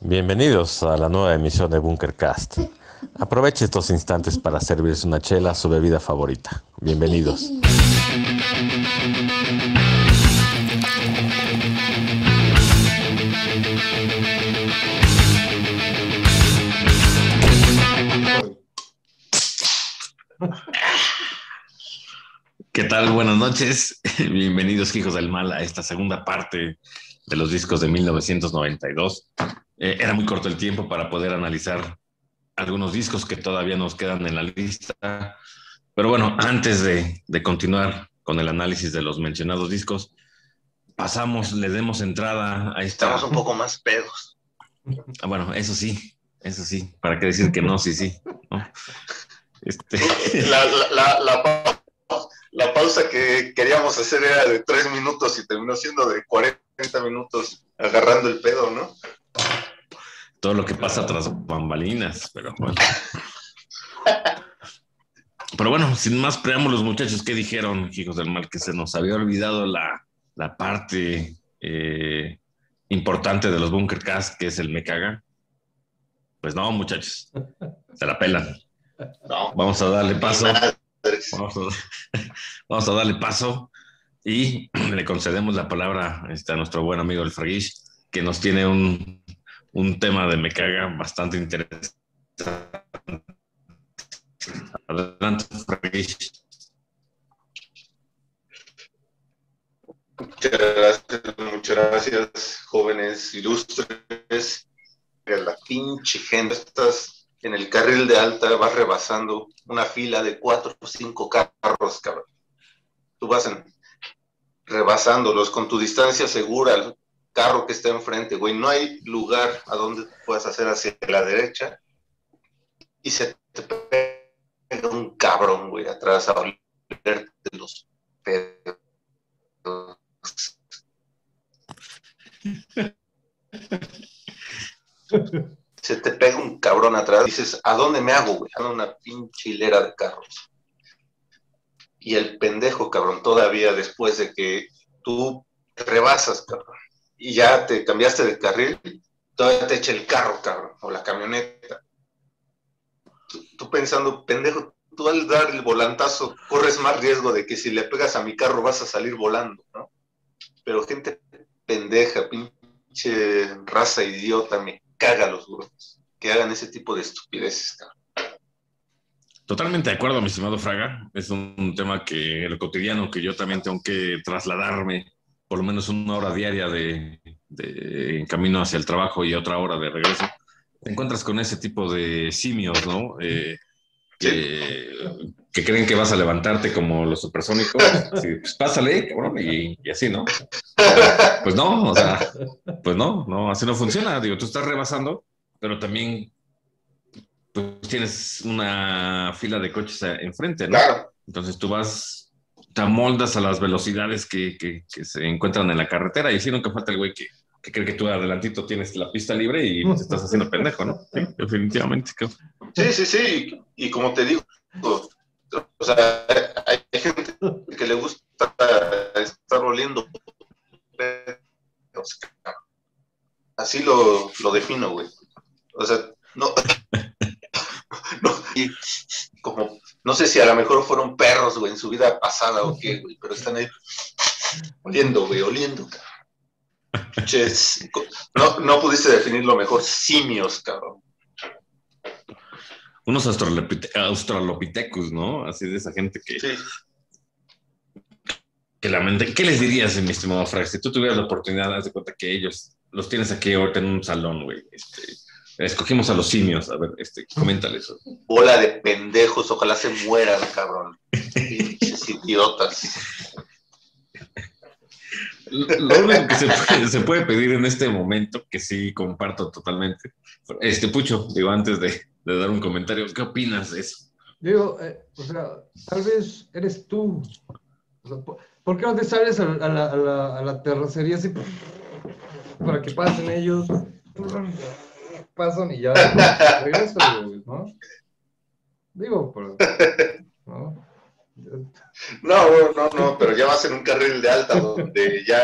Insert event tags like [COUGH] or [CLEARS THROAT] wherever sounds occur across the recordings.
Bienvenidos a la nueva emisión de Bunkercast. Aproveche estos instantes para servirse una chela, su bebida favorita. Bienvenidos. ¿Qué tal? Buenas noches. [LAUGHS] Bienvenidos, hijos del mal, a esta segunda parte de los discos de 1992. Eh, era muy corto el tiempo para poder analizar algunos discos que todavía nos quedan en la lista. Pero bueno, antes de, de continuar con el análisis de los mencionados discos, pasamos, le demos entrada a esta... Estamos un poco más pedos. Ah, bueno, eso sí, eso sí. ¿Para qué decir que no? Sí, sí. ¿no? Este... [LAUGHS] La, la, la, la pausa que queríamos hacer era de tres minutos y terminó siendo de 40 minutos agarrando el pedo, ¿no? todo lo que pasa tras bambalinas, pero bueno. Pero bueno, sin más preámbulos, muchachos, ¿qué dijeron, hijos del mal? Que se nos había olvidado la, la parte eh, importante de los Bunker Cast, que es el me caga. Pues no, muchachos, se la pelan. No. Vamos a darle paso. Madres. Vamos a, [LAUGHS] vamos a darle paso y [CLEARS THROAT] le concedemos la palabra este, a nuestro buen amigo el Fragish, que nos tiene un, un tema de me caga bastante interesante. Adelante, Fragish. Muchas gracias, muchas gracias, jóvenes ilustres. La pinche gente, estás en el carril de alta, vas rebasando una fila de cuatro o cinco carros, cabrón. Tú vas en- rebasándolos con tu distancia segura al carro que está enfrente, güey. No hay lugar a donde puedas hacer hacia la derecha y se te pega un cabrón, güey, atrás a olerte los pedos. [LAUGHS] se te pega un cabrón atrás, dices, ¿a dónde me hago, güey? A una pinche hilera de carros. Y el pendejo, cabrón, todavía después de que tú rebasas, cabrón, y ya te cambiaste de carril, todavía te echa el carro, cabrón, o la camioneta. Tú, pensando, pendejo, tú al dar el volantazo corres más riesgo de que si le pegas a mi carro vas a salir volando, ¿no? Pero gente pendeja, pinche raza idiota, me caga los grupos que hagan ese tipo de estupideces, cabrón. Totalmente de acuerdo, mi estimado Fraga. Es un tema que lo cotidiano que yo también tengo que trasladarme por lo menos una hora diaria de, de en camino hacia el trabajo y otra hora de regreso. Te encuentras con ese tipo de simios, ¿no? Eh, que, que creen que vas a levantarte como los supersónicos. [LAUGHS] Sí, pues pásale, cabrón, y, y así, ¿no? [LAUGHS] Pues no, o sea, pues no, no, así no funciona. Digo, tú estás rebasando, pero también pues, tienes una fila de coches a- enfrente, ¿no? Claro, Entonces tú vas, te amoldas a las velocidades que, que- que se encuentran en la carretera y si nunca falta el güey que, que cree que tú adelantito tienes la pista libre y te estás haciendo pendejo, ¿no? Sí, definitivamente. sí, sí, sí, y, como te digo, o sea, hay gente que le gusta estar oliendo. Así lo, lo defino, güey. O sea, no, no, y como, no sé si a lo mejor fueron perros, güey, en su vida pasada o qué, güey, pero están ahí oliendo, güey, oliendo. Pinches- no, no pudiste definirlo mejor, simios, cabrón. Unos australopithecus, ¿no? Así de esa gente que, Sí. que la mente. ¿Qué les dirías, mi estimado Frank? Si tú tuvieras la oportunidad, haz de cuenta que ellos los tienes aquí ahorita en un salón, güey. Este, escogimos a los simios. A ver, este, coméntale eso. bola de pendejos, ojalá se mueran, cabrón. Pinches idiotas. Lo único que se puede, se puede pedir en este momento, que sí comparto totalmente, este Pucho, digo, antes de, de dar un comentario, ¿qué opinas de eso? Digo, eh, o sea, tal vez eres tú. O sea, ¿por, por qué no te sales a, la- a la, a, la, a la terracería así para que pasen ellos? Pasan y ya regresan, güey, ¿no? Digo, pero, ¿no? No, no, no, no, pero ya vas en un carril de alta donde ya,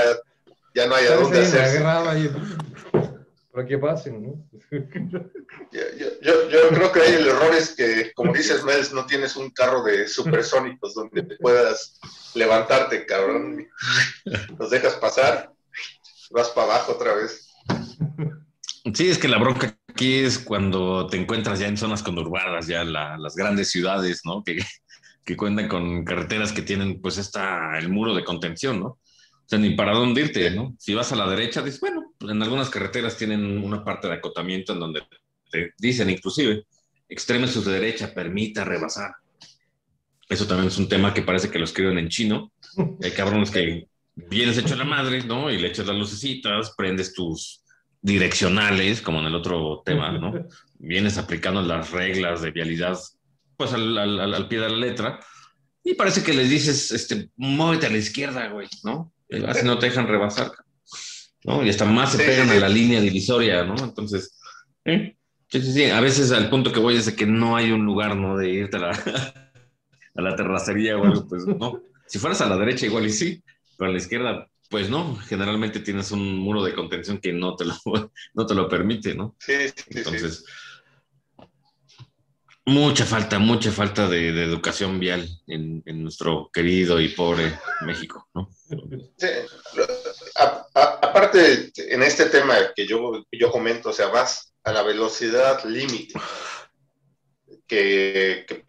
ya no hay a dónde y para que pasen, ¿no? Yo, yo, yo, creo que ahí el error es que, como dices, Mels, no tienes un carro de supersónicos donde te puedas levantarte, cabrón. Los dejas pasar, vas para abajo otra vez. Sí, es que la bronca aquí es cuando te encuentras ya en zonas conurbadas, ya la, las grandes ciudades, ¿no? Que, que cuentan con carreteras que tienen, pues, está el muro de contención, ¿no? O sea, ni para dónde irte, ¿no? Si vas a la derecha, dices, bueno, pues en algunas carreteras tienen una parte de acotamiento en donde te dicen inclusive, extreme su derecha, permita rebasar. Eso también es un tema que parece que lo escriben en chino. Hay cabrones que vienes hecho la madre, ¿no? Y le echas las lucecitas, prendes tus direccionales, como en el otro tema, ¿no? Vienes aplicando las reglas de vialidad, pues al, al, al pie de la letra, y parece que les dices, este, muévete a la izquierda, güey, ¿no? Así no te dejan rebasar, ¿no? Y hasta más se pegan a la línea divisoria, ¿no? Entonces, ¿eh? sí, sí, sí, a veces al punto que voy es de que no hay un lugar, ¿no? De irte a la, [LAUGHS] a la terracería o algo, pues no. Si fueras a la derecha igual y sí, pero a la izquierda, pues no. Generalmente tienes un muro de contención que no te lo, [LAUGHS] no te lo permite, ¿no? Sí, sí, Entonces, mucha falta, mucha falta de, de educación vial en, en, nuestro querido y pobre México, ¿no? Sí. A, a, aparte, en este tema que yo, yo comento, o sea, vas a la velocidad límite que, que,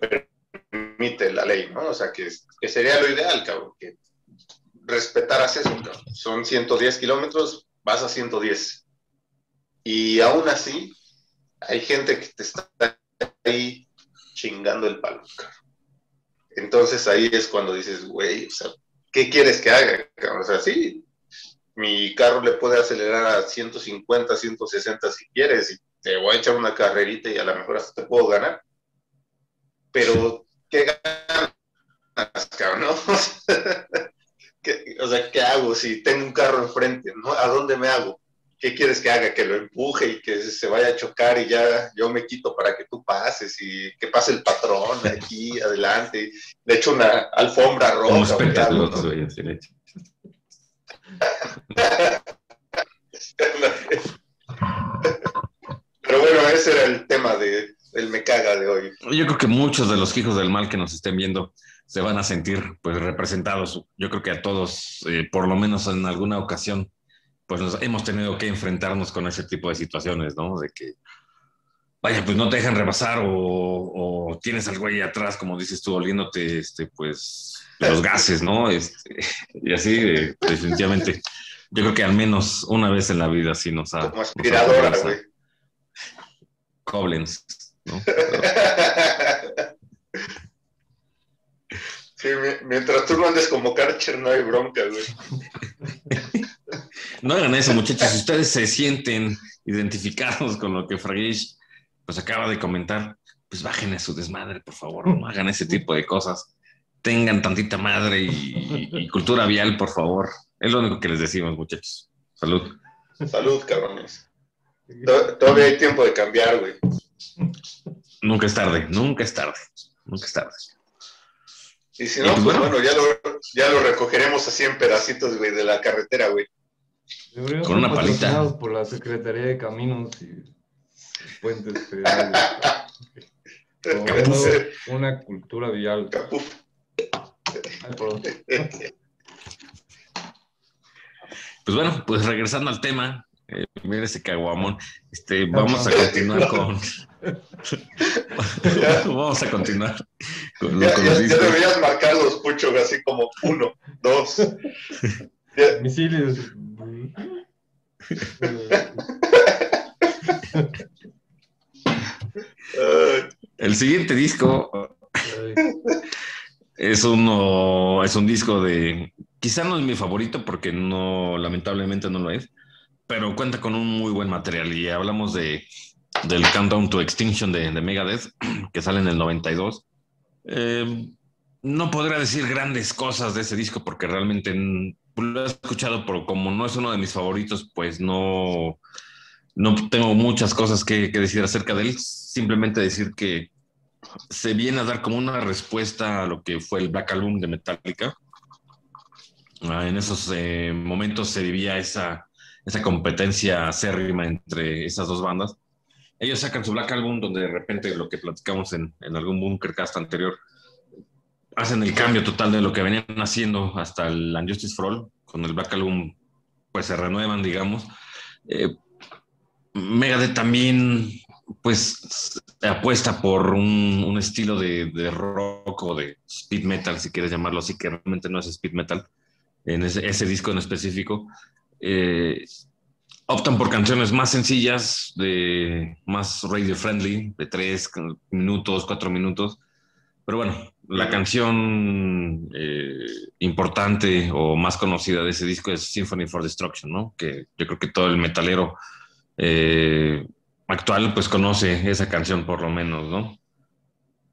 permite la ley, ¿no? O sea, que, que sería lo ideal, cabrón, que respetaras eso. Son 110 kilómetros, vas a 110. Y aún así, hay gente que te está ahí chingando el palo. Entonces ahí es cuando dices, güey, o sea, ¿qué quieres que haga? O sea, sí, mi carro le puede acelerar a 150, 160 si quieres, y te voy a echar una carrerita y a lo mejor hasta te puedo ganar. Pero, ¿qué ganas, cabrón? [LAUGHS] o sea, ¿qué hago si tengo un carro enfrente? ¿no? ¿A dónde me hago? ¿qué quieres que haga? Que lo empuje y que se vaya a chocar y ya yo me quito para que tú pases y que pase el patrón aquí [LAUGHS] adelante. Le echo una alfombra roja. Espectáculos, ¿no? Pero bueno, ese era el tema de el me caga de hoy. Yo creo que muchos de los hijos del mal que nos estén viendo se van a sentir pues representados. Yo creo que a todos, eh, por lo menos en alguna ocasión, pues nos hemos tenido que enfrentarnos con ese tipo de situaciones, ¿no? De que, vaya, pues no te dejan rebasar o, o tienes al güey atrás, como dices tú, oliéndote, este, pues, los gases, ¿no? Este, y así, eh, definitivamente, yo creo que al menos una vez en la vida sí nos ha... Como aspiradora, güey. Koblenz, ¿no? [LAUGHS] Sí, mientras tú no andes como Karcher, no hay bronca, güey. No hagan eso, muchachos. Si ustedes se sienten identificados con lo que Fragish pues acaba de comentar, pues bajen a su desmadre, por favor. No hagan ese tipo de cosas. Tengan tantita madre y, y, cultura vial, por favor. Es lo único que les decimos, muchachos. Salud. Salud, cabrones. Todavía hay tiempo de cambiar, güey. Nunca es tarde, nunca es tarde, nunca es tarde. Y si no, pues bueno, bueno ya, lo, ya lo recogeremos así en pedacitos, güey, de la carretera, güey. Con una palita. Por la Secretaría de Caminos y Puentes Federales. [LAUGHS] una cultura vial. Pues bueno, pues regresando al tema, eh, mira ese caguamón, este, [LAUGHS] [LAUGHS] vamos a continuar con... vamos a continuar con, ya, con ya, ya deberías marcar los puchos así como uno, dos. [LAUGHS] Misiles. El siguiente disco es uno, es un disco de, quizá no es mi favorito porque no, lamentablemente no lo es, pero cuenta con un muy buen material y hablamos de del Countdown to Extinction de, de Megadeth [CLEARS THROAT] que sale en el 92. Eh, no podría decir grandes cosas de ese disco porque realmente lo he escuchado, pero como no es uno de mis favoritos, pues no, no tengo muchas cosas que, que, decir acerca de él. Simplemente decir que se viene a dar como una respuesta a lo que fue el Black Album de Metallica. Ah, en esos eh, momentos se vivía esa, esa competencia acérrima entre esas dos bandas. Ellos sacan su Black Album donde de repente lo que platicamos en, en algún Bunkercast anterior, hacen el cambio total de lo que venían haciendo hasta el Unjustice for All. Con el Black Album, pues se renuevan, digamos. Eh, Megadeth también, pues, apuesta por un, un estilo de, de, rock o de speed metal, si quieres llamarlo así, que realmente no es speed metal, en ese, ese disco en específico. Eh, optan por canciones más sencillas, de más radio friendly, de tres minutos, cuatro minutos. Pero bueno, la canción eh, importante o más conocida de ese disco es Symphony for Destruction, ¿no? Que yo creo que todo el metalero eh, actual pues conoce esa canción por lo menos, ¿no?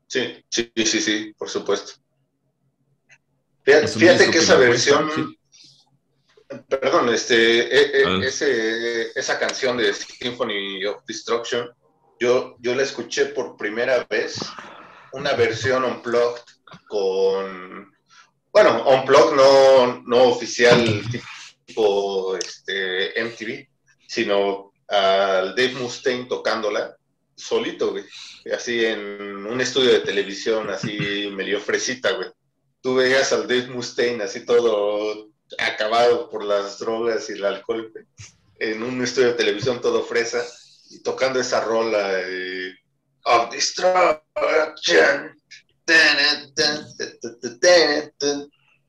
Sí, sí, sí, sí, por supuesto. Fíjate, fíjate que esa versión, sí. Perdón, este, e, ese, esa canción de Symphony of Destruction, yo, yo la escuché por primera vez, una versión unplugged con, bueno, unplugged no, no oficial tipo este, MTV, sino al Dave Mustaine tocándola solito, güey. Así en un estudio de televisión, así medio fresita, güey. Tú veías al Dave Mustaine así todo acabado por las drogas y el alcohol. En un estudio de televisión todo fresa y tocando esa rola de of destruction.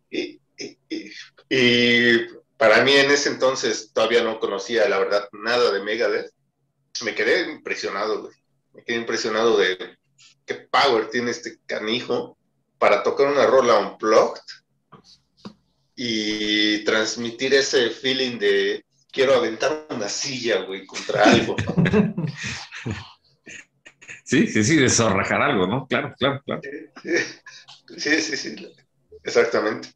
Y, y, y, y para mí en ese entonces todavía no conocía, la verdad, nada de Megadeth. Me quedé impresionado, güey. Me quedé impresionado de qué power tiene este canijo para tocar una rola unplugged y transmitir ese feeling de quiero aventar una silla, güey, contra algo. [LAUGHS] Sí, sí, sí, de zorrajar algo, ¿no? Claro, claro, claro. Sí, sí, sí, exactamente.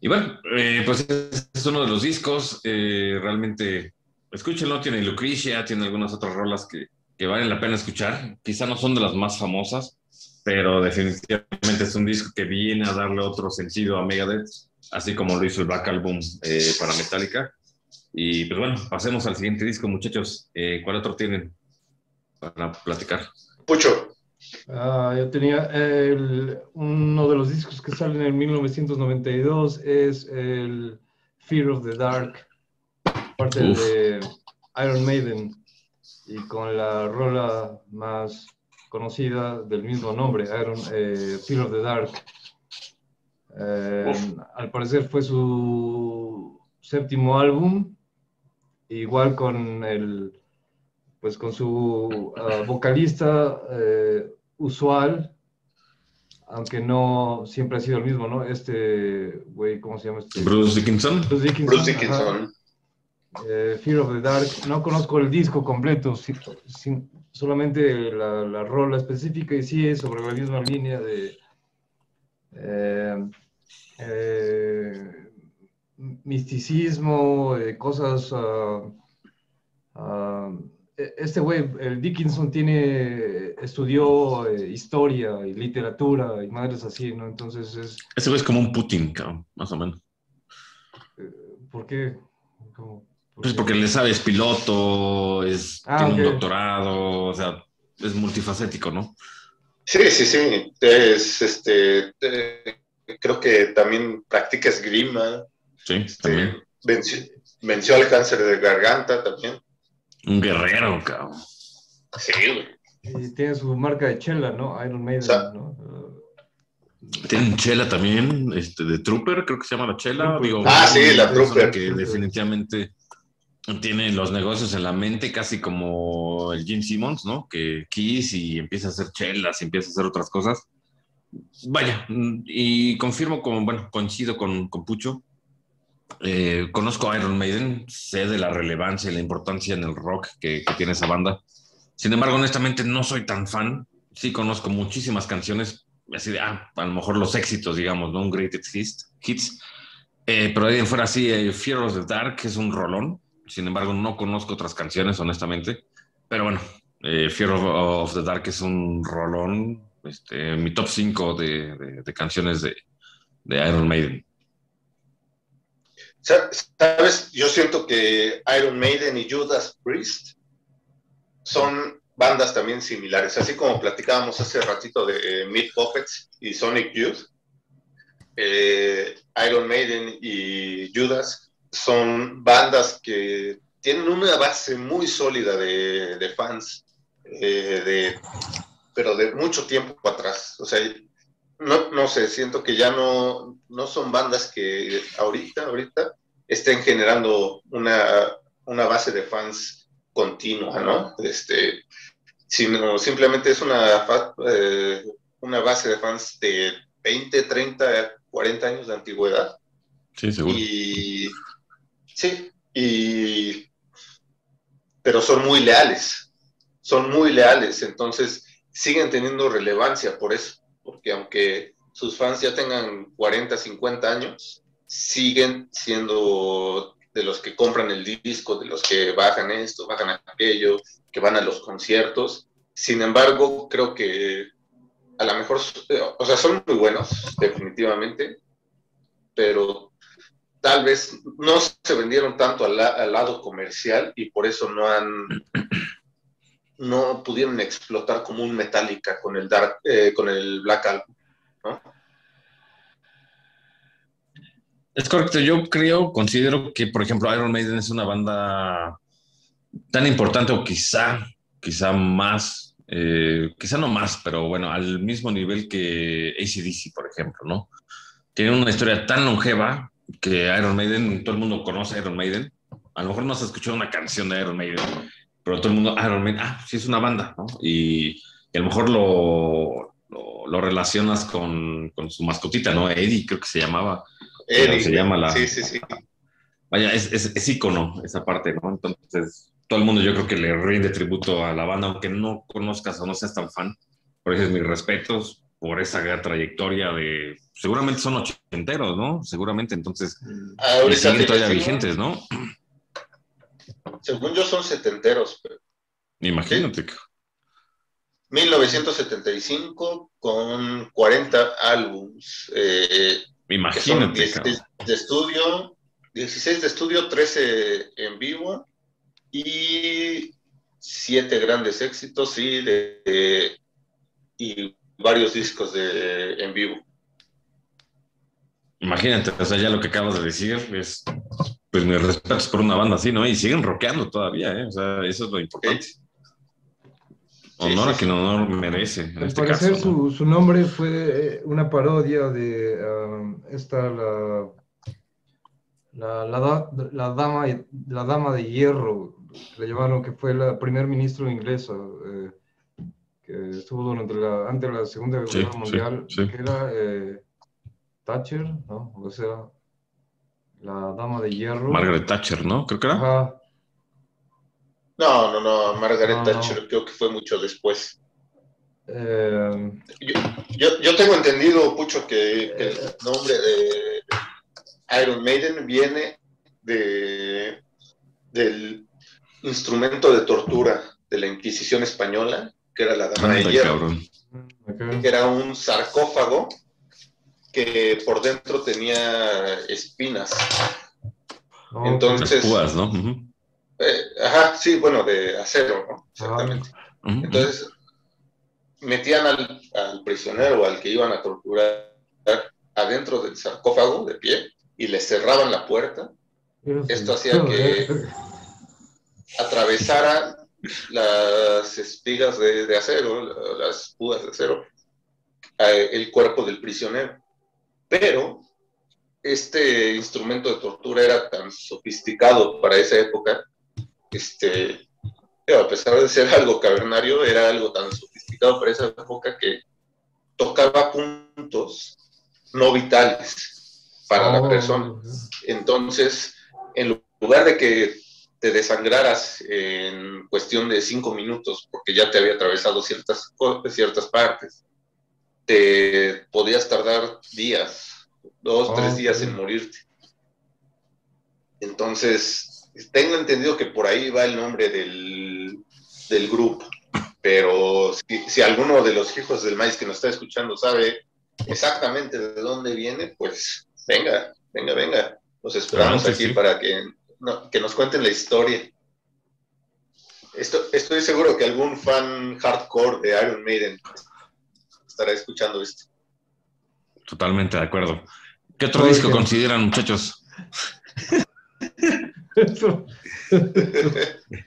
Y bueno, eh, pues es uno de los discos, eh, realmente, escúchenlo, tiene Lucrecia, tiene algunas otras rolas que, que, valen la pena escuchar, quizá no son de las más famosas, pero definitivamente es un disco que viene a darle otro sentido a Megadeth, así como lo hizo el Black Album eh, para Metallica. Y pues bueno, pasemos al siguiente disco, muchachos. Eh, ¿Cuál otro tienen para platicar? Pucho. Uh, yo tenía el, uno de los discos que salen en 1992 es el Fear of the Dark, parte Uf. de Iron Maiden, y con la rola más conocida del mismo nombre, Iron, eh, Fear of the Dark. Eh, al parecer fue su séptimo álbum, igual con el pues con su uh, vocalista eh, usual, aunque no siempre ha sido el mismo, ¿no? Este güey, ¿cómo se llama? Este? Bruce Dickinson. Bruce Dickinson. Bruce Dickinson. Eh, Fear of the Dark. No conozco el disco completo, sin, sin, solamente la, la, rola específica y sí es sobre la misma línea de eh, misticismo, cosas... Uh, uh, este güey, el Dickinson tiene, estudió eh, historia y literatura y madres así, ¿no? Entonces es... Ese güey es como un Putin, cabrón, más o menos. Eh, ¿Por qué? ¿Cómo? ¿Por pues porque le sabes piloto, es, ah, tiene okay. un doctorado, o sea, es multifacético, ¿no? Sí, sí, sí. Es, este, eh, creo que también practica esgrima. Sí, este, también. Venció, venció el cáncer de garganta también. Un guerrero, cabrón. Sí, güey. Y tiene su marca de chela, ¿no? Iron Maiden, o sea, ¿no? Tienen chela también, este, de Trooper, creo que se llama la chela. Digo, ah, sí, la Trooper. Que definitivamente tiene los negocios en la mente, casi como el Jim Simmons, ¿no? Que Kiss y empieza a hacer chelas y empieza a hacer otras cosas. Vaya, y confirmo, como, bueno, coincido con, con Pucho, eh, conozco a Iron Maiden, sé de la relevancia y la importancia en el rock que, que, tiene esa banda. Sin embargo, honestamente no soy tan fan. Sí conozco muchísimas canciones, así de, ah, a lo mejor los éxitos, digamos, ¿no? Un greatest hits. hits. Eh, pero ahí en fuera sí, eh, Fear of the Dark es un rolón. Sin embargo, no conozco otras canciones, honestamente. Pero bueno, eh, Fear of, the Dark es un rolón. Este, mi top 5 de, de, canciones de, de Iron Maiden. Sabes, yo siento que Iron Maiden y Judas Priest son bandas también similares, así como platicábamos hace ratito de Meat Puppets y Sonic Youth. Eh, Iron Maiden y Judas son bandas que tienen una base muy sólida de, fans, eh, de, pero de mucho tiempo atrás. O sea, no, no sé, siento que ya no, no son bandas que ahorita, ahorita estén generando una, una base de fans continua, ¿no? Este, sino simplemente es una, eh, una base de fans de 20, 30, 40 años de antigüedad. Sí, seguro. Y, sí, y, pero son muy leales, son muy leales, entonces siguen teniendo relevancia por eso, porque aunque sus fans ya tengan 40, 50 años, siguen siendo de los que compran el disco, de los que bajan esto, bajan aquello, que van a los conciertos. Sin embargo, creo que a lo mejor, o sea, son muy buenos, definitivamente, pero tal vez no se vendieron tanto al, lado comercial y por eso no han, no pudieron explotar como un Metallica con el Dark, eh, con el Black Album, ¿no? Es correcto, yo creo, considero que, por ejemplo, Iron Maiden es una banda tan importante o quizá, quizá más, eh, quizá no más, pero bueno, al mismo nivel que ACDC, por ejemplo, ¿no? Tiene una historia tan longeva que Iron Maiden, todo el mundo conoce a Iron Maiden. A lo mejor no has escuchado una canción de Iron Maiden, pero todo el mundo, Iron Maiden, ah, sí es una banda, ¿no? Y, a lo mejor lo, lo, relacionas con, con, su mascotita, ¿no? Eddie, creo que se llamaba se llama la... Sí, sí, sí. Vaya, es, es, es, ícono esa parte, ¿no? Entonces, todo el mundo yo creo que le rinde tributo a la banda, aunque no conozcas o no seas tan fan. Por eso es mis respetos por esa trayectoria de... Seguramente son ochenteros, ¿no? Seguramente, entonces... Ahorita siguen todavía vigentes, ¿no? Según yo son setenteros. Pero... Imagínate. 1975 con 40 álbums. Eh, Imagínate. 16 de estudio, 16 de estudio, 13 en vivo y 7 grandes éxitos y, de, y varios discos de, en vivo. Imagínate, o sea, ya lo que acabas de decir es, pues mis respetos por una banda así, ¿no? Y siguen rockeando todavía, ¿eh? O sea, eso es lo importante. Honor a quien honor merece. En Al este parecer caso, su, su, nombre fue eh, una parodia de um, esta, la, la, la, la, dama, la dama de hierro, le llamaron que fue la primer ministro inglesa, eh, que estuvo durante la, antes de la Segunda Guerra Mundial, que era eh, Thatcher, ¿no? O sea, la dama de hierro. Margaret Thatcher, ¿no? Creo que era. Ajá. No, no, no, Margaret Thatcher creo que fue mucho después. Eh, yo, yo, tengo entendido, Pucho, que, el nombre de Iron Maiden viene de, del instrumento de tortura de la Inquisición española, que era la dama de hierro, que era un sarcófago que por dentro tenía espinas. Entonces, púas, ¿no? Eh, ajá, sí, bueno, de acero, ¿no? Exactamente. Entonces, metían al, al, prisionero, al que iban a torturar, adentro del sarcófago de pie y le cerraban la puerta. Esto hacía que atravesara las espigas de, de acero, las púas de acero, el cuerpo del prisionero. Pero este instrumento de tortura era tan sofisticado para esa época este, a pesar de ser algo cavernario, era algo tan sofisticado para esa época que tocaba puntos no vitales para la oh. persona. Entonces, en lugar de que te desangraras en cuestión de cinco minutos, porque ya te había atravesado ciertas, ciertas partes, te podías tardar días, dos, tres días en morirte. Entonces, tengo entendido que por ahí va el nombre del, grupo, pero si, alguno de los hijos del maíz que nos está escuchando sabe exactamente de dónde viene, pues venga, venga, venga. Los esperamos aquí sí. para que, no, que nos cuenten la historia. Esto- estoy seguro que algún fan hardcore de Iron Maiden estará escuchando esto. Totalmente de acuerdo. ¿Qué otro Oye. disco consideran, muchachos? Eso. [LAUGHS]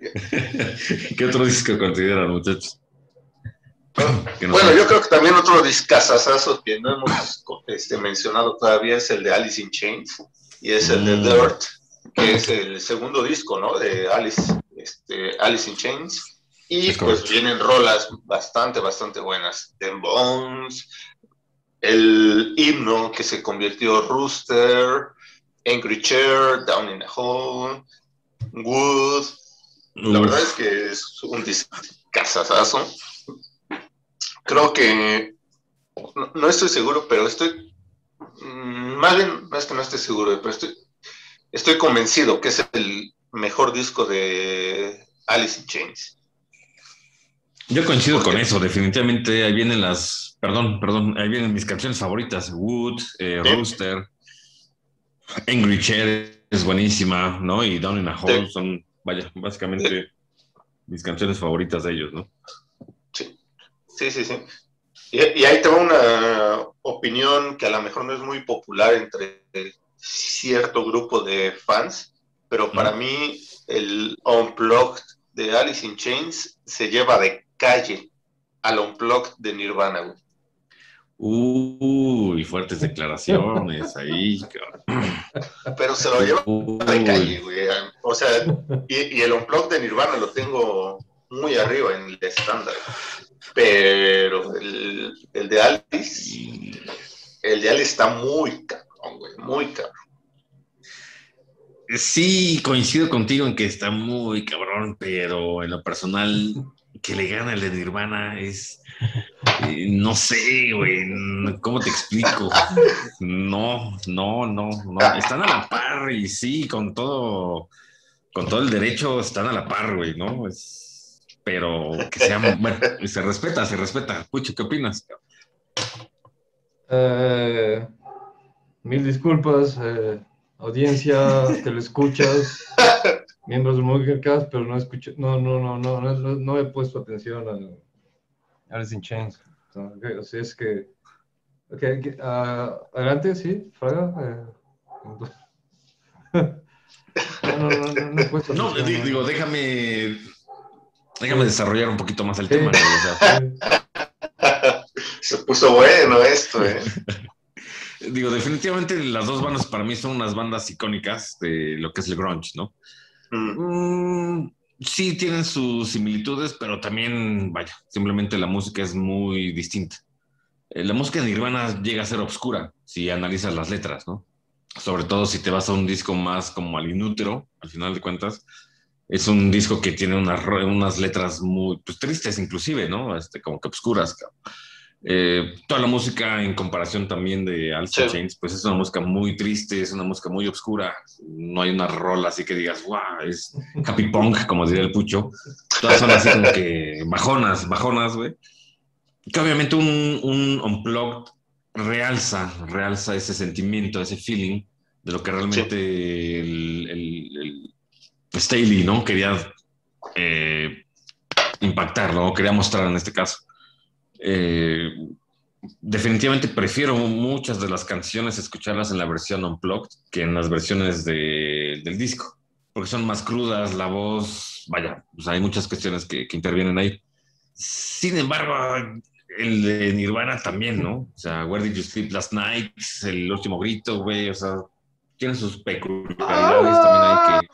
[LAUGHS] ¿Qué otro disco consideran, muchachos? Bueno, yo creo que también otro discazazazo que no hemos este, mencionado todavía es el de Alice in Chains y es el de Mm. Dirt, que es el segundo disco, ¿no? De Alice, este, Alice in Chains. Y Es pues vienen rolas bastante, bastante buenas. The Bones, el himno que se convirtió Rooster, Angry Chair, Down in a Hole, Wood, la verdad es que es un discazazazo. Creo que no, no estoy seguro, pero estoy mm, más bien no es que no esté seguro, pero estoy estoy convencido que es el mejor disco de Alice in Chains. Yo coincido ¿Por con eso, definitivamente ahí vienen las, perdón, perdón, ahí vienen mis canciones favoritas, Wood, eh, Sí. Rooster, Angry Chair es buenísima, ¿no? Y Down in a Hole Sí. son, vaya, básicamente mis canciones favoritas de ellos, ¿no? Sí, sí, sí. Y, y ahí tengo una opinión que a lo mejor no es muy popular entre cierto grupo de fans, pero para Mm. mí el Unplugged de Alice in Chains se lleva de calle al Unplugged de Nirvana, güey. Uy, fuertes declaraciones ahí. Pero se lo lleva de calle, güey. O sea, y, y el Unplugged de Nirvana lo tengo muy arriba en el estándar. Pero el, el de Alice, el de Alice está muy cabrón, güey, muy cabrón. Sí, coincido contigo en que está muy cabrón, pero en lo personal, que le gana el de Nirvana es. eh, no sé, güey. ¿Cómo te explico? No, no, no, no. Están a la par y sí, con todo. Con todo el derecho están a la par, güey, ¿no? Es, pero que sea. Bueno, se respeta, se respeta. Pucho, ¿qué opinas? Eh, mil disculpas, eh, audiencia, te lo escuchas, miembros del Monkeycast, pero no escucho, no, no, no, no, no, no, no he puesto atención a Alice in Chains. Ok, O sea, es que, ok, ok, ah, adelante, sí, Fraga. eh. no, [LAUGHS] no, no, no, no he puesto No, atención, di- digo, déjame. Déjame desarrollar un poquito más el Sí. tema. [LAUGHS] Se puso bueno esto, ¿eh? [LAUGHS] Digo, definitivamente las dos bandas para mí son unas bandas icónicas de lo que es el grunge, ¿no? Mm, Mm, sí tienen sus similitudes, pero también, vaya, simplemente la música es muy distinta. Eh, la música de Nirvana llega a ser obscura si analizas las letras, ¿no? Sobre todo si te vas a un disco más como al inútero, al final de cuentas. Es un disco que tiene unas, unas letras muy pues, tristes, inclusive, ¿no? Este, como que obscuras. Eh, toda la música en comparación también de Alice Sí. Chains, pues es una música muy triste, es una música muy obscura. No hay una rola así que digas, wow, es happy punk, como diría el pucho. Todas son así como que bajonas, bajonas, güey. Que obviamente un, un unplugged realza, realza ese sentimiento, ese feeling de lo que realmente el, el- el Staley, ¿no? Quería eh, impactar, ¿no? Quería mostrar en este caso. Eh, definitivamente prefiero muchas de las canciones escucharlas en la versión unplugged que en las versiones de- del disco, porque son más crudas, la voz, vaya, pues hay muchas cuestiones que, intervienen ahí. Sin embargo, el de Nirvana también, ¿no? O sea, Where Did You Sleep Last Night, el último grito, güey, o sea, tiene sus peculiaridades también ahí que...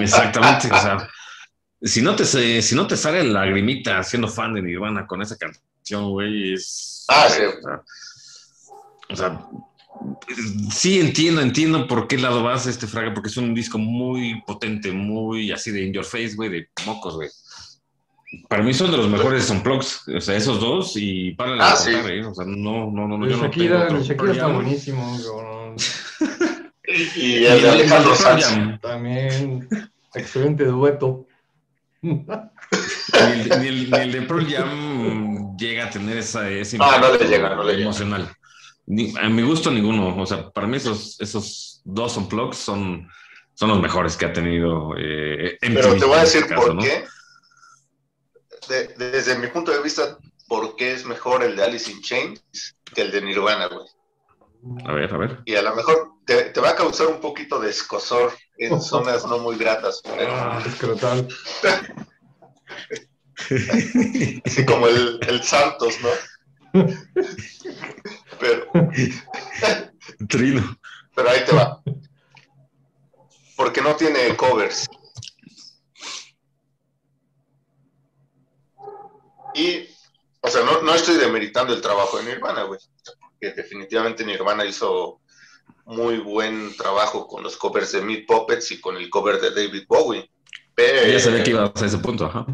[LAUGHS] Exactamente, o sea, si no te, si no te sale la lagrimita siendo fan de Nirvana con esa canción, güey, es... Ah, sí. O sea, o sea, sí entiendo, entiendo por qué lado vas este Fraga, porque es un disco muy potente, muy así de in your face, güey, de mocos, güey. Para mí son de los mejores unplugs, o sea, esos dos y para Ah, de sí. ¿eh? O sea, no, no, no, no, El yo no Shakira, tengo el otro Shakira está buenísimo, [LAUGHS] cabrón. Y, y el de Alejandro Sanz. También, excelente dueto. Ni el, de Pearl Jam llega a tener esa, ese ah, no le llega, no le emocional. a mi gusto ninguno. O sea, para mí esos, esos dos unplugs son, son los mejores que ha tenido. Eh, Pero te voy a decir por qué. Desde mi punto de vista, ¿por qué es mejor el de Alice in Chains que el de Nirvana, güey? A ver, a ver. Y a lo mejor te, va a causar un poquito de escosor en [LAUGHS] zonas no muy gratas. Ah, escrotal. Así [LAUGHS] como el, el Santos, ¿no? Pero. Trino. Pero ahí te va. Porque no tiene covers. Y, o sea, no, no estoy demeritando el trabajo de Nirvana, güey que definitivamente Nirvana hizo muy buen trabajo con los covers de Meat Puppets y con el cover de David Bowie. Pero, ya sabía que iba a ese punto, ajá.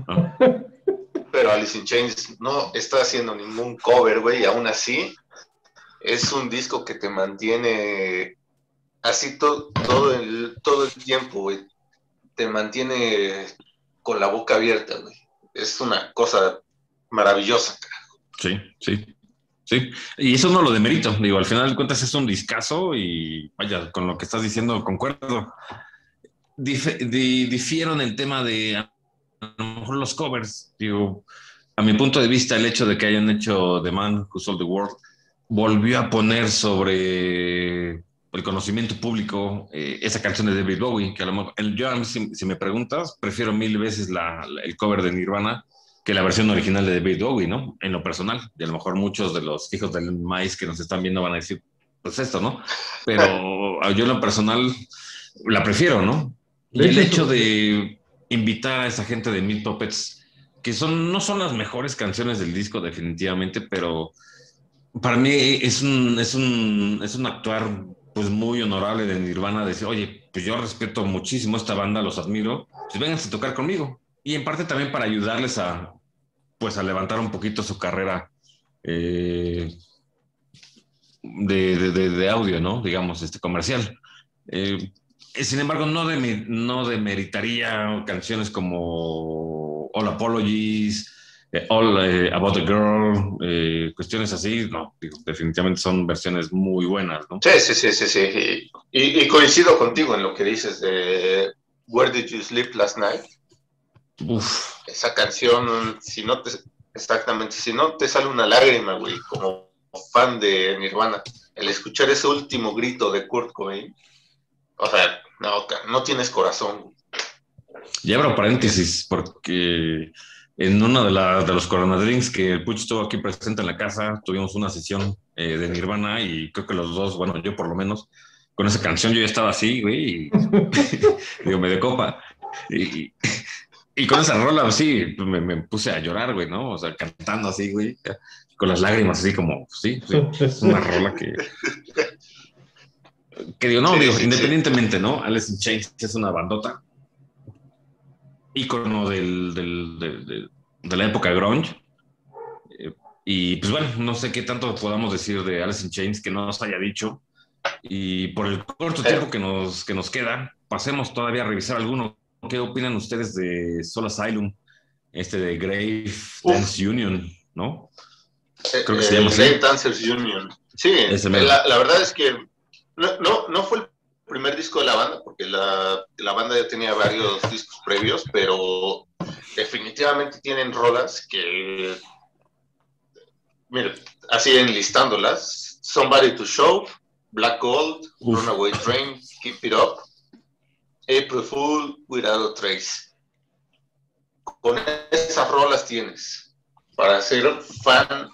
Pero Alice in Chains no está haciendo ningún cover, güey, y aún así es un disco que te mantiene así todo, el, todo el tiempo, güey. Te mantiene con la boca abierta, güey. Es una cosa maravillosa. Sí, sí. Sí, y eso no lo demerito. Digo, al final de cuentas es un discazo y vaya, con lo que estás diciendo concuerdo. difiero en el tema de a lo mejor los covers. Digo, a mi punto de vista, el hecho de que hayan hecho The Man Who Sold the World volvió a poner sobre el conocimiento público eh, esa canción de David Bowie, que a lo mejor, yo, si, si me preguntas, prefiero mil veces la, el cover de Nirvana que la versión original de David Bowie, ¿no? En lo personal. Y a lo mejor muchos de los hijos del maíz que nos están viendo van a decir, pues esto, ¿no? Pero [LAUGHS] yo en lo personal la prefiero, ¿no? Y el hecho de invitar a esa gente de Mil Puppets, que son, no son las mejores canciones del disco definitivamente, pero para mí es un, es un, es un actuar pues muy honorable de Nirvana, decir, oye, pues yo respeto muchísimo esta banda, los admiro, pues vénganse a tocar conmigo. Y en parte también para ayudarles a, pues a levantar un poquito su carrera eh, de, audio, ¿no? Digamos, este comercial. Eh, sin embargo, no, de, no demeritaría canciones como All Apologies, eh, All About the Girl, cuestiones así, no, definitivamente son versiones muy buenas, ¿no? Sí, sí, sí, sí, sí. Y, y, coincido contigo en lo que dices de Where Did You Sleep Last Night? Uf. Esa canción, si no te, exactamente, si no te sale una lágrima, güey, como fan de Nirvana, el escuchar ese último grito de Kurt Cobain, o sea, no, no tienes corazón. Y abro paréntesis, porque en uno de, de los Corona Drinks que el Puch estuvo aquí presente en la casa, tuvimos una sesión eh, de Nirvana y creo que los dos, bueno, yo por lo menos, con esa canción yo ya estaba así, güey, y [LAUGHS] digo, me de copa. Y, y con esa rola, sí, pues, me, me, puse a llorar, güey, ¿no? O sea, cantando así, güey, con las lágrimas así como, sí, sí es una rola que... Que digo, no, digo, independientemente, ¿no? Alice in Chains es una bandota, ícono del, del, de la época grunge. Eh, y pues bueno, no sé qué tanto podamos decir de Alice in Chains que no nos haya dicho. Y por el corto tiempo que nos, que nos queda, pasemos todavía a revisar algunos ¿Qué opinan ustedes de Soul Asylum? Este de Grave Dance Union, ¿no? Eh, Creo que se llama Grave Dancers Union. Sí, la, la, verdad es que no, no, no, fue el primer disco de la banda, porque la, la, banda ya tenía varios [LAUGHS] discos previos, pero definitivamente tienen rolas que, mira, así enlistándolas, Somebody to Show, Black Gold, Runaway Train, Keep It Up, April Fool, a Trace. Con esas rolas tienes para ser fan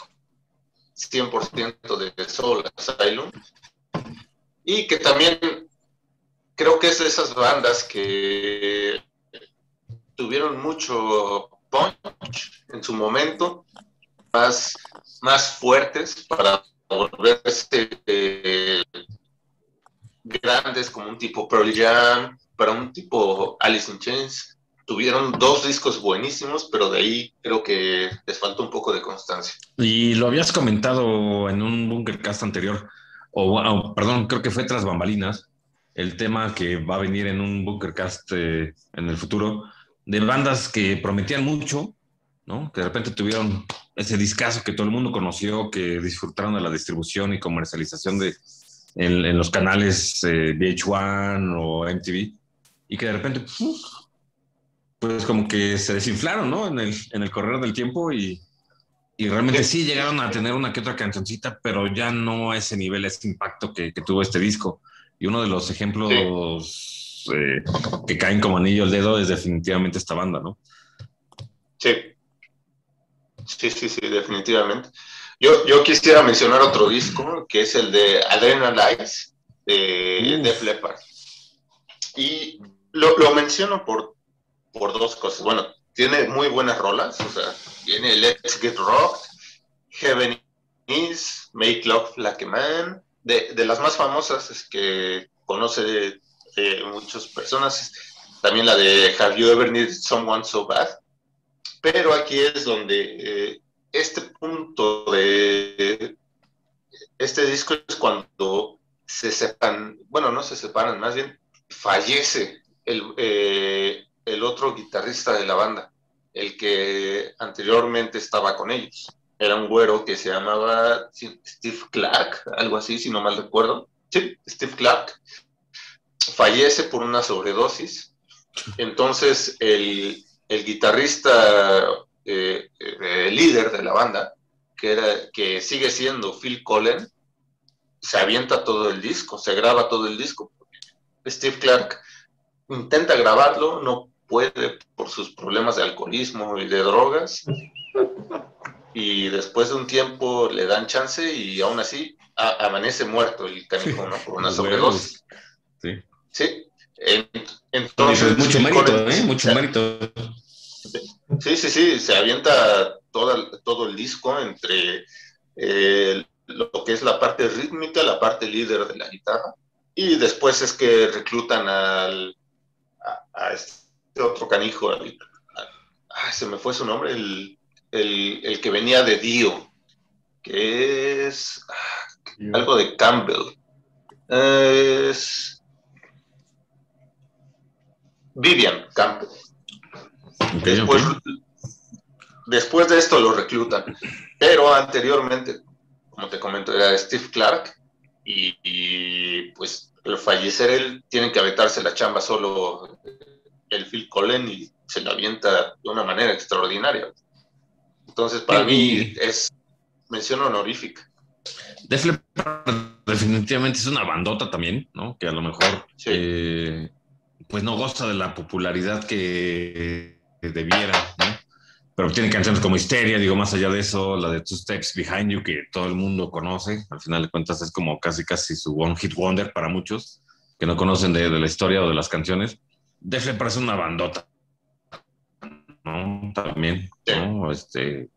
100% de Soul Asylum. Y que también creo que es de esas bandas que tuvieron mucho punch en su momento, más, más fuertes para volverse eh, grandes como un tipo Pearl Jam, para un tipo Alice in Chains. Tuvieron dos discos buenísimos, pero de ahí creo que les faltó un poco de constancia. Y lo habías comentado en un Bunkercast anterior, o perdón, creo que fue tras bambalinas, el tema que va a venir en un Bunkercast eh, en el futuro, de bandas que prometían mucho, ¿no? Que de repente tuvieron ese discazo que todo el mundo conoció, que disfrutaron de la distribución y comercialización de, en, los canales eh, VH1 o MTV, y que de repente, pues como que se desinflaron, ¿no? En el, en el correr del tiempo y, y realmente sí llegaron a tener una que otra cancioncita, pero ya no a ese nivel, ese impacto que, que tuvo este disco. Y uno de los ejemplos eh, que caen como anillo al dedo es definitivamente esta banda, ¿no? Sí. Sí, sí, sí, definitivamente. Yo, yo quisiera mencionar otro disco, que es el de Adrenalize, de Def Leppard. Y lo, lo menciono por, por dos cosas. Bueno, tiene muy buenas rolas, o sea, tiene Let's Get Rocked, Heaven Is, Make Love Like Man, de, de las más famosas es que conoce eh, muchas personas, también la de Have You Ever Needed Someone So Bad, pero aquí es donde eh, este punto de este disco es cuando se separan, bueno, no se separan, más bien fallece el, eh, el otro guitarrista de la banda, el que anteriormente estaba con ellos. Era un güero que se llamaba Steve Clark, algo así, si no mal recuerdo. Sí, Steve Clark. Fallece por una sobredosis. Entonces, el, el guitarrista eh, eh, líder de la banda, que, era, que sigue siendo Phil Collen, se avienta todo el disco, se graba todo el disco. Steve Clark intenta grabarlo, no puede por sus problemas de alcoholismo y de drogas. Y después de un tiempo le dan chance y aún así amanece muerto el canijo, ¿no? Por una sobredosis. Sí. Sí. Entonces, mucho mérito, ¿eh? Mucho mérito. Sí, sí, sí, se avienta todo el disco entre eh, lo que es la parte rítmica, la parte líder de la guitarra, y después es que reclutan al, a, este otro canijo, se me fue su nombre, el, el, que venía de Dio, que es algo de Campbell. Es Vivian Campbell. después, de esto lo reclutan, pero anteriormente, como te comento, era Steve Clark y, y pues al fallecer él tienen que aventarse la chamba solo el Phil Collen y se la avienta de una manera extraordinaria. Entonces, para mí es mención honorífica. Def definitivamente es una bandota también, ¿no? Que a lo mejor eh, pues no goza de la popularidad que debiera, ¿no? Pero tiene canciones como Histeria, digo, más allá de eso, la de Two Steps Behind You, que todo el mundo conoce, al final de cuentas es como casi casi su One Hit Wonder para muchos que no conocen de, la historia o de las canciones. Def Leppard es una bandota, ¿no? También, ¿no? Este,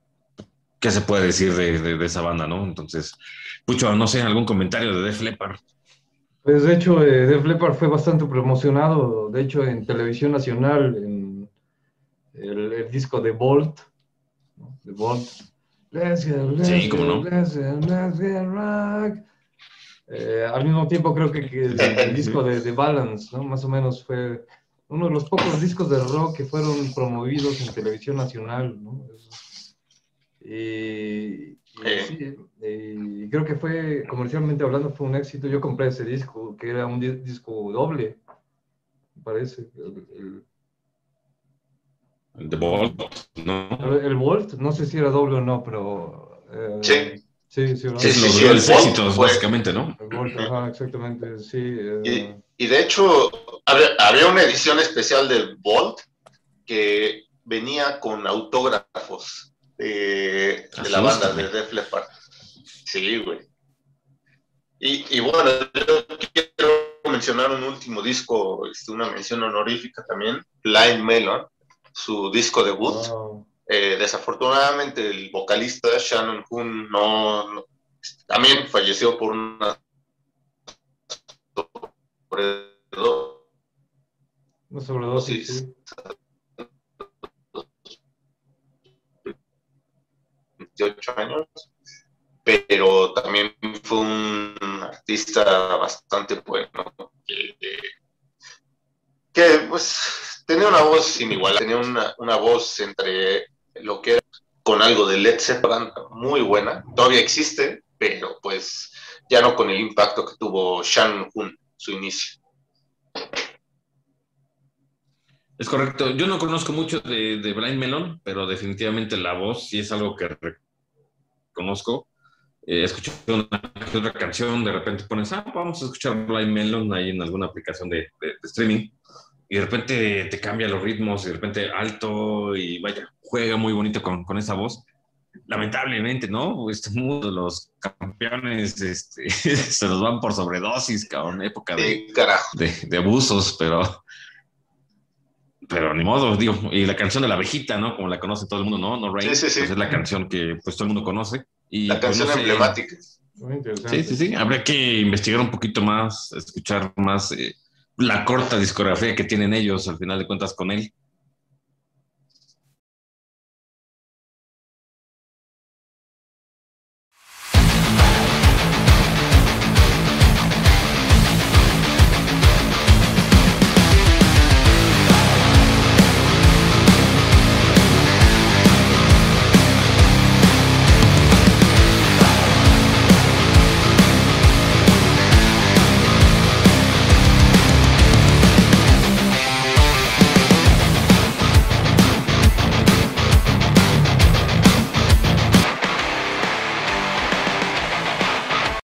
¿Qué se puede decir de, esa banda, no? Entonces, Pucho, no sé, algún comentario de Def Leppard. Pues de hecho, eh, Def Leppard fue bastante promocionado, de hecho, en televisión nacional, en el, disco de Bolt, ¿no? de Bolt. Let's get, let's sí, cómo no. Let's get, rock. Eh, al mismo tiempo creo que, el, disco de, de, Balance, ¿no? Más o menos fue uno de los pocos discos de rock que fueron promovidos en televisión nacional, ¿no? Y, creo que fue, comercialmente hablando, fue un éxito. Yo compré ese disco, que era un disco doble, me parece. El, el, de Volt, ¿no? El, Volt, no sé si era doble o no, pero... Eh, sí. Sí, sí, sí, sí, el éxitos, básicamente, ¿no? El ajá, exactamente, sí. Eh. Y, y, de hecho, había, había, una edición especial del Volt que venía con autógrafos de, la banda de Def Leppard. Sí, güey. Y, y, bueno, yo quiero mencionar un último disco, este, una mención honorífica también, Blind Melon, su disco debut. Eh, desafortunadamente el vocalista Shannon Hoon no, también falleció por una sobredosis. 28 años, pero también fue un artista bastante bueno, que, pues tenía una voz sin igual, tenía una, una voz entre lo que era con algo de Led Zeppelin, muy buena. Todavía existe, pero pues ya no con el impacto que tuvo Shan Hun, su inicio. Es correcto. Yo no conozco mucho de, de Blind Melon, pero definitivamente la voz sí es algo que reconozco. Eh, escuché una otra canción, de repente pones, ah, vamos a escuchar Blind Melon ahí en alguna aplicación de, de, streaming, y de repente te cambia los ritmos, y de repente alto, y vaya, juega muy bonito con, con esa voz. Lamentablemente, ¿no? Este mundo, los campeones este, [LAUGHS] se los van por sobredosis, cabrón, época de, de, de abusos, pero pero ni modo, digo, y la canción de la abejita, ¿no? Como la conoce todo el mundo, ¿no? No Rain, sí, sí, sí. Pues es la canción que pues todo el mundo conoce. Y, la pues, canción no sé, emblemática. Sí, sí, sí. Habría que investigar un poquito más, escuchar más eh, la corta discografía que tienen ellos, al final de cuentas, con él.